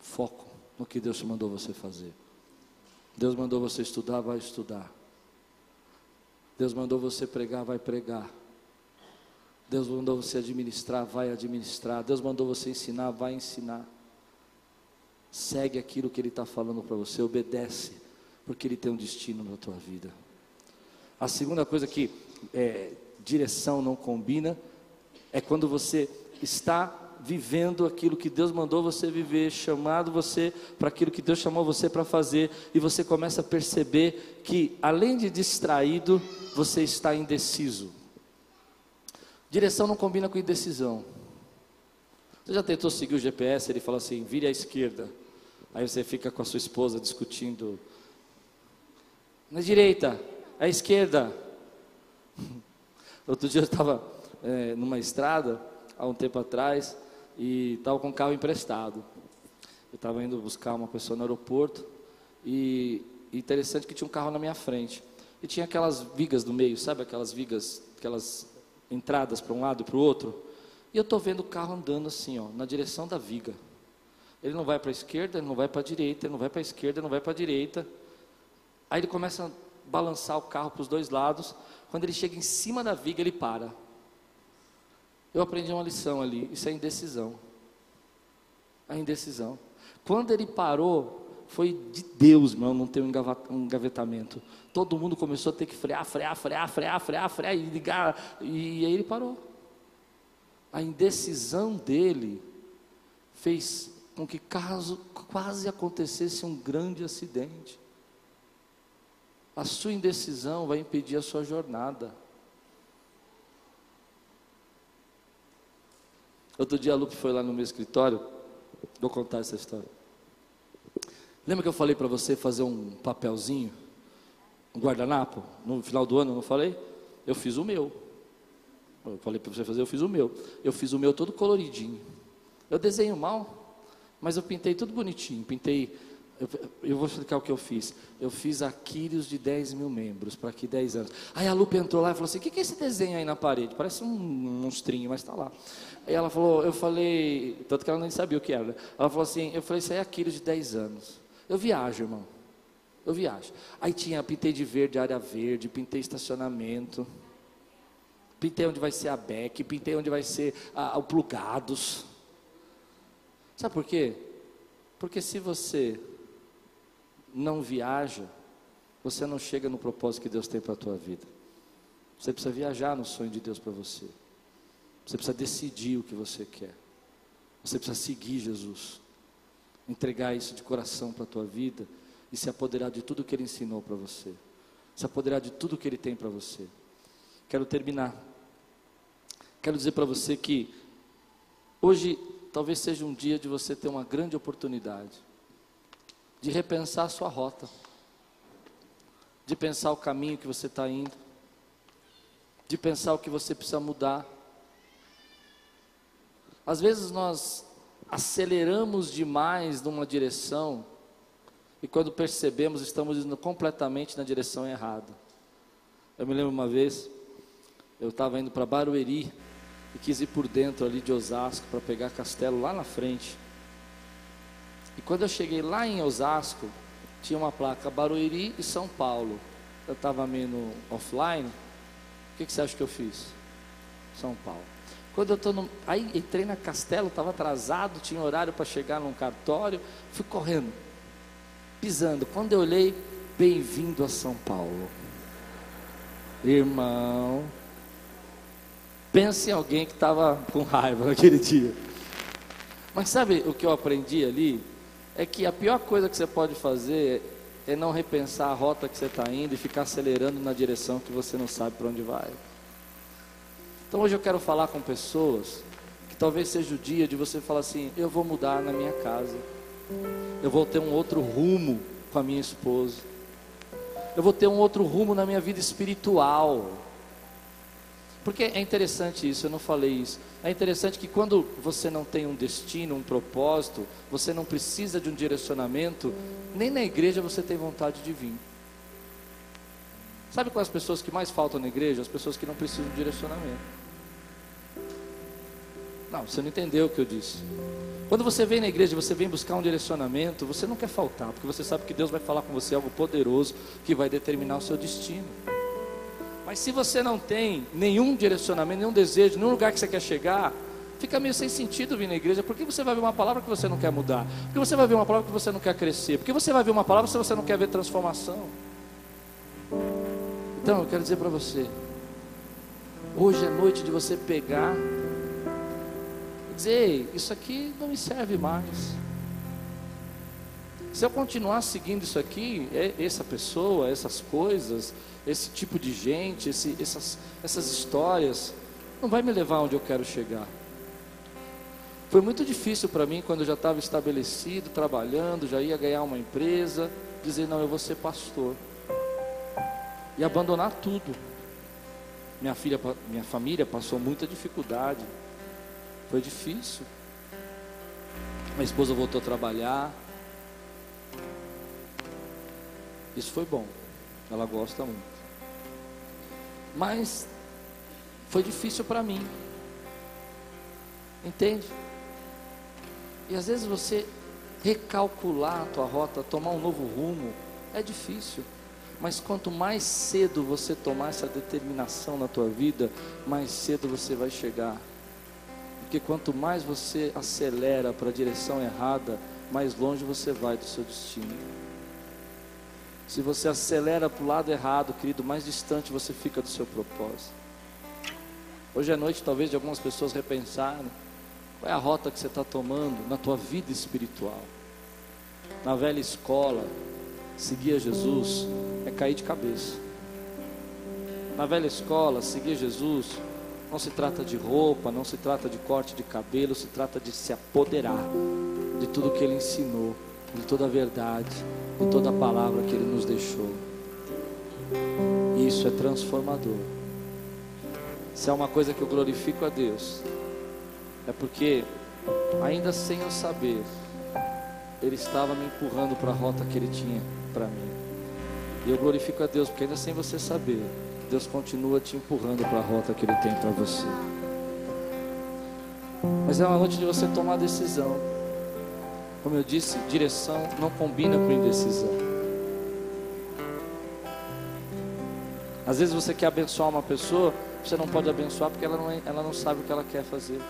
Foco no que Deus mandou você fazer. Deus mandou você estudar, vai estudar. Deus mandou você pregar, vai pregar. Deus mandou você administrar, vai administrar. Deus mandou você ensinar, vai ensinar. Segue aquilo que Ele está falando para você, obedece, porque Ele tem um destino na tua vida. A segunda coisa que é, direção não combina é quando você está vivendo aquilo que Deus mandou você viver, chamado você para aquilo que Deus chamou você para fazer, e você começa a perceber que, além de distraído, você está indeciso. Direção não combina com indecisão. Você já tentou seguir o GPS? Ele fala assim: vire à esquerda. Aí você fica com a sua esposa discutindo. Na direita, à esquerda. Outro dia eu estava é, numa estrada, há um tempo atrás, e estava com um carro emprestado. Eu estava indo buscar uma pessoa no aeroporto e, interessante que tinha um carro na minha frente. E tinha aquelas vigas do meio, sabe aquelas vigas, aquelas entradas para um lado e para o outro. E eu estou vendo o carro andando assim, ó, na direção da viga. Ele não vai para a esquerda, ele não vai para a direita, ele não vai para a esquerda, ele não vai para a direita. Aí ele começa a balançar o carro para os dois lados. Quando ele chega em cima da viga, ele para. Eu aprendi uma lição ali, isso é indecisão. A indecisão. Quando ele parou, foi de Deus, meu, não ter um engavetamento. Todo mundo começou a ter que frear, frear, frear, frear, frear, frear e ligar, e aí ele parou. A indecisão dele fez com que caso quase acontecesse um grande acidente. A sua indecisão vai impedir a sua jornada. Outro dia a Lupe foi lá no meu escritório, vou contar essa história. Lembra que eu falei para você fazer um papelzinho, um guardanapo, no final do ano, não falei? Eu fiz o meu. Eu falei para você fazer, eu fiz o meu. Eu fiz o meu todo coloridinho. Eu desenho mal, mas eu pintei tudo bonitinho. Pintei eu, eu, vou explicar o que eu fiz. Eu fiz Aquiles de 10 mil membros, para aqui 10 anos. Aí a Lupe entrou lá e falou assim: O que, que é esse desenho aí na parede? Parece um monstrinho, mas está lá. Aí ela falou: Eu falei, tanto que ela nem sabia o que era. Ela falou assim: Eu falei, Isso aí é Aquiles de 10 anos. Eu viajo, irmão. Eu viajo. Aí tinha, pintei de verde, área verde, pintei estacionamento. Pintei onde vai ser a BEC, pintei onde vai ser a, o plugados. Sabe por quê? Porque se você não viaja, você não chega no propósito que Deus tem para a tua vida. Você precisa viajar no sonho de Deus para você. Você precisa decidir o que você quer. Você precisa seguir Jesus. Entregar isso de coração para a tua vida e se apoderar de tudo que Ele ensinou para você. Se apoderar de tudo que Ele tem para você. Quero terminar. Quero dizer para você que hoje talvez seja um dia de você ter uma grande oportunidade de repensar a sua rota, de pensar o caminho que você está indo, de pensar o que você precisa mudar. Às vezes nós aceleramos demais numa direção e quando percebemos estamos indo completamente na direção errada. Eu me lembro uma vez, eu estava indo para Barueri e quis ir por dentro ali de Osasco para pegar castelo lá na frente. E quando eu cheguei lá em Osasco, tinha uma placa Barueri e São Paulo. Eu estava meio offline. O que, que, você acha que eu fiz? São Paulo. Quando eu estou no. Aí entrei na Castelo, estava atrasado, tinha horário para chegar num cartório. Fui correndo, pisando. Quando eu olhei, bem-vindo a São Paulo. Irmão, pense em alguém que estava com raiva naquele dia. Mas sabe o que eu aprendi ali? É que a pior coisa que você pode fazer é não repensar a rota que você está indo e ficar acelerando na direção que você não sabe para onde vai. Então hoje eu quero falar com pessoas que talvez seja o dia de você falar assim: eu vou mudar na minha casa, eu vou ter um outro rumo com a minha esposa, eu vou ter um outro rumo na minha vida espiritual. Porque é interessante isso, eu não falei isso. É interessante que quando você não tem um destino, um propósito, você não precisa de um direcionamento, nem na igreja você tem vontade de vir. Sabe quais as pessoas que mais faltam na igreja? As pessoas que não precisam de direcionamento. Não, você não entendeu o que eu disse. Quando você vem na igreja, você vem buscar um direcionamento, você não quer faltar, porque você sabe que Deus vai falar com você algo poderoso que vai determinar o seu destino. Mas se você não tem nenhum direcionamento, nenhum desejo, nenhum lugar que você quer chegar, fica meio sem sentido vir na igreja. Por que você vai ver uma palavra que você não quer mudar? Por que você vai ver uma palavra que você não quer crescer? Por que você vai ver uma palavra se você não quer ver transformação? Então, eu quero dizer para você, hoje é noite de você pegar e dizer, isso aqui não me serve mais. Se eu continuar seguindo isso aqui, é, essa pessoa, essas coisas, esse tipo de gente, esse, essas, essas histórias, não vai me levar onde eu quero chegar. Foi muito difícil para mim quando eu já estava estabelecido, trabalhando, já ia ganhar uma empresa, dizer: não, eu vou ser pastor. E abandonar tudo. Minha, filha, minha família passou muita dificuldade. Foi difícil. Minha esposa voltou a trabalhar. Isso foi bom. Ela gosta muito. Mas foi difícil para mim. Entende? E às vezes você recalcular a tua rota, tomar um novo rumo, é difícil. Mas quanto mais cedo você tomar essa determinação na tua vida, mais cedo você vai chegar. Porque quanto mais você acelera para a direção errada, mais longe você vai do seu destino. Se você acelera para o lado errado, querido, mais distante você fica do seu propósito. Hoje à noite, talvez de algumas pessoas repensarem qual é a rota que você está tomando na tua vida espiritual. Na velha escola, seguir Jesus é cair de cabeça. Na velha escola, seguir Jesus não se trata de roupa, não se trata de corte de cabelo, se trata de se apoderar de tudo que ele ensinou, de toda a verdade, de toda a palavra que ele nos deixou. Isso é transformador. Se é uma coisa que eu glorifico a Deus, é porque, ainda sem eu saber, Ele estava me empurrando para a rota que Ele tinha para mim. E eu glorifico a Deus, porque ainda sem você saber, Deus continua te empurrando para a rota que Ele tem para você. Mas é uma noite de você tomar decisão. Como eu disse, direção não combina com indecisão. Às vezes você quer abençoar uma pessoa, você não pode abençoar porque ela não, é, ela não sabe o que ela quer fazer.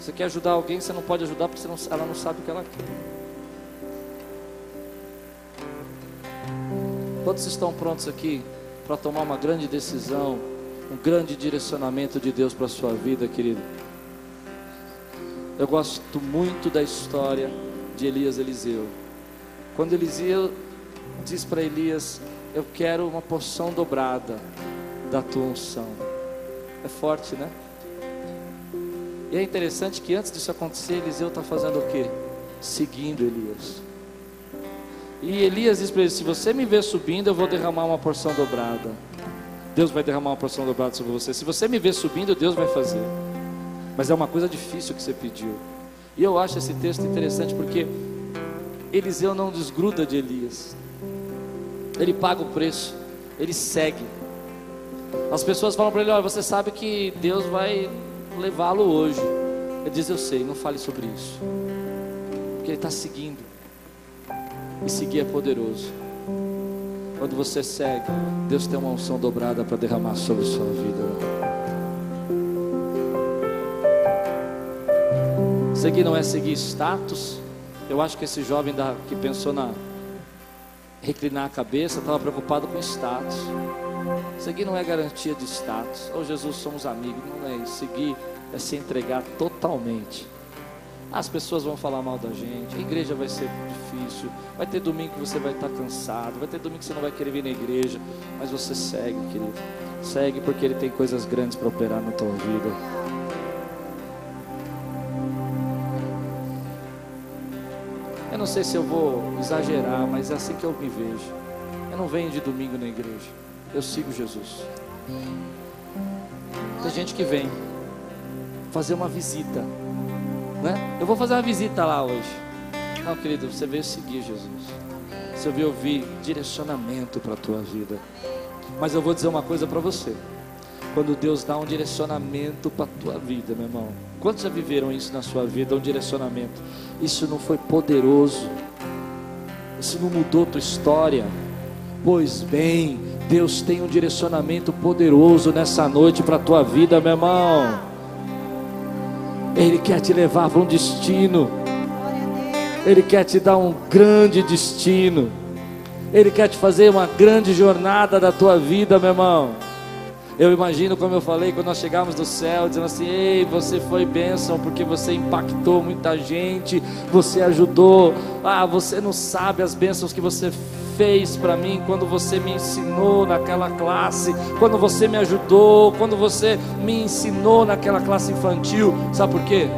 Você quer ajudar alguém, você não pode ajudar porque não, ela não sabe o que ela quer. Quantos estão prontos aqui para tomar uma grande decisão, um grande direcionamento de Deus para a sua vida, querido? Eu gosto muito da história de Elias Eliseu. Quando Eliseu diz para Elias: Eu quero uma porção dobrada da tua unção. É forte, né? E é interessante que antes disso acontecer, Eliseu está fazendo o quê? Seguindo Elias. E Elias diz para ele: Se você me ver subindo, eu vou derramar uma porção dobrada. Deus vai derramar uma porção dobrada sobre você. Se você me ver subindo, Deus vai fazer. Mas é uma coisa difícil que você pediu. E eu acho esse texto interessante porque Eliseu não desgruda de Elias. Ele paga o preço, ele segue. As pessoas falam para ele: Olha, você sabe que Deus vai levá-lo hoje. Ele diz: Eu sei, não fale sobre isso. Porque ele está seguindo. E seguir é poderoso. Quando você segue, Deus tem uma unção dobrada para derramar sobre sua vida. Seguir não é seguir status. Eu acho que esse jovem da, que pensou na reclinar a cabeça estava preocupado com status. Seguir não é garantia de status. Oh, Jesus, somos amigos. Não é isso. Seguir é se entregar totalmente. As pessoas vão falar mal da gente, a igreja vai ser difícil, vai ter domingo que você vai estar cansado, vai ter domingo que você não vai querer vir na igreja, mas você segue, querido. Segue porque Ele tem coisas grandes para operar na tua vida. Eu não sei se eu vou exagerar, mas é assim que eu me vejo. Eu não venho de domingo na igreja eu sigo Jesus. Tem gente que vem fazer uma visita, né? Eu vou fazer uma visita lá hoje. Não, querido, você veio seguir Jesus. Você veio ouvir direcionamento para a tua vida. Mas eu vou dizer uma coisa para você. Quando Deus dá um direcionamento para a tua vida, meu irmão. Quantos já viveram isso na sua vida, um direcionamento? Isso não foi poderoso. Isso não mudou tua história. Pois bem, Deus tem um direcionamento poderoso nessa noite para a tua vida, meu irmão. Ele quer te levar para um destino. Ele quer te dar um grande destino. Ele quer te fazer uma grande jornada da tua vida, meu irmão. Eu imagino, como eu falei, quando nós chegamos do céu, dizendo assim: Ei, você foi bênção porque você impactou muita gente, você ajudou. Ah, você não sabe as bênçãos que você fez para mim quando você me ensinou naquela classe, quando você me ajudou, quando você me ensinou naquela classe infantil. Sabe por quê?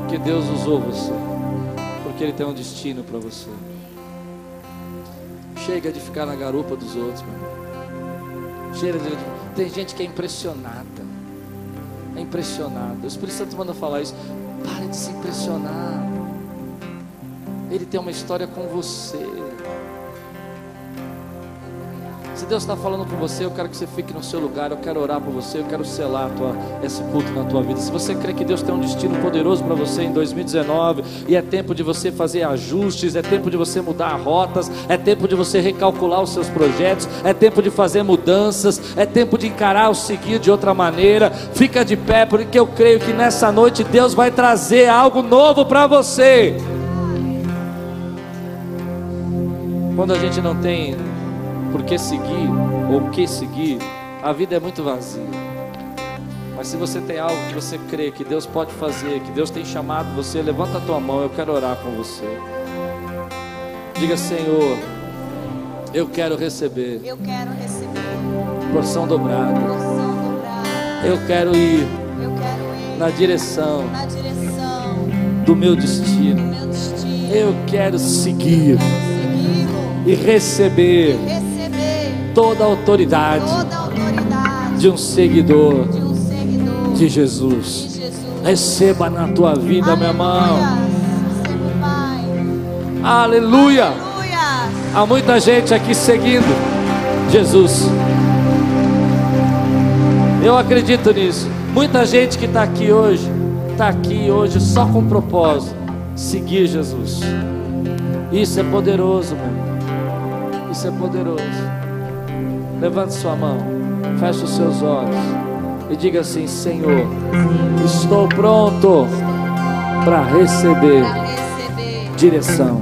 Porque Deus usou você, porque Ele tem um destino para você. Chega de ficar na garupa dos outros, meu irmão. Chega de tem gente que é impressionada. É impressionada. O Espírito Santo manda falar isso. Pare de se impressionar. Ele tem uma história com você. Se Deus está falando com você, eu quero que você fique no seu lugar. Eu quero orar por você. Eu quero selar tua, esse culto na tua vida. Se você crê que Deus tem um destino poderoso para você em 2019, e é tempo de você fazer ajustes, é tempo de você mudar rotas, é tempo de você recalcular os seus projetos, é tempo de fazer mudanças, é tempo de encarar o seguir de outra maneira. Fica de pé, porque eu creio que nessa noite Deus vai trazer algo novo para você. Quando a gente não tem por que seguir ou o que seguir, a vida é muito vazia. Mas se você tem algo que você crê que Deus pode fazer, que Deus tem chamado você, levanta a tua mão, eu quero orar com você. Diga, Senhor, eu quero receber. Eu quero receber. Porção dobrada. Porção dobrada. Eu quero ir. Eu quero ir na direção, na direção do meu do destino. meu destino. Eu quero seguir Segui-lo e receber receber toda a autoridade toda a autoridade de um seguidor de um seguidor de Jesus. de Jesus. Receba na tua vida, meu irmão. Aleluia. Aleluia. Aleluia. Há muita gente aqui seguindo Jesus. Eu acredito nisso. Muita gente que está aqui hoje, está aqui hoje só com propósito: seguir Jesus. Isso é poderoso, meu. Isso é poderoso. Levante sua mão, feche os seus olhos e diga assim: Senhor, estou pronto para receber direção.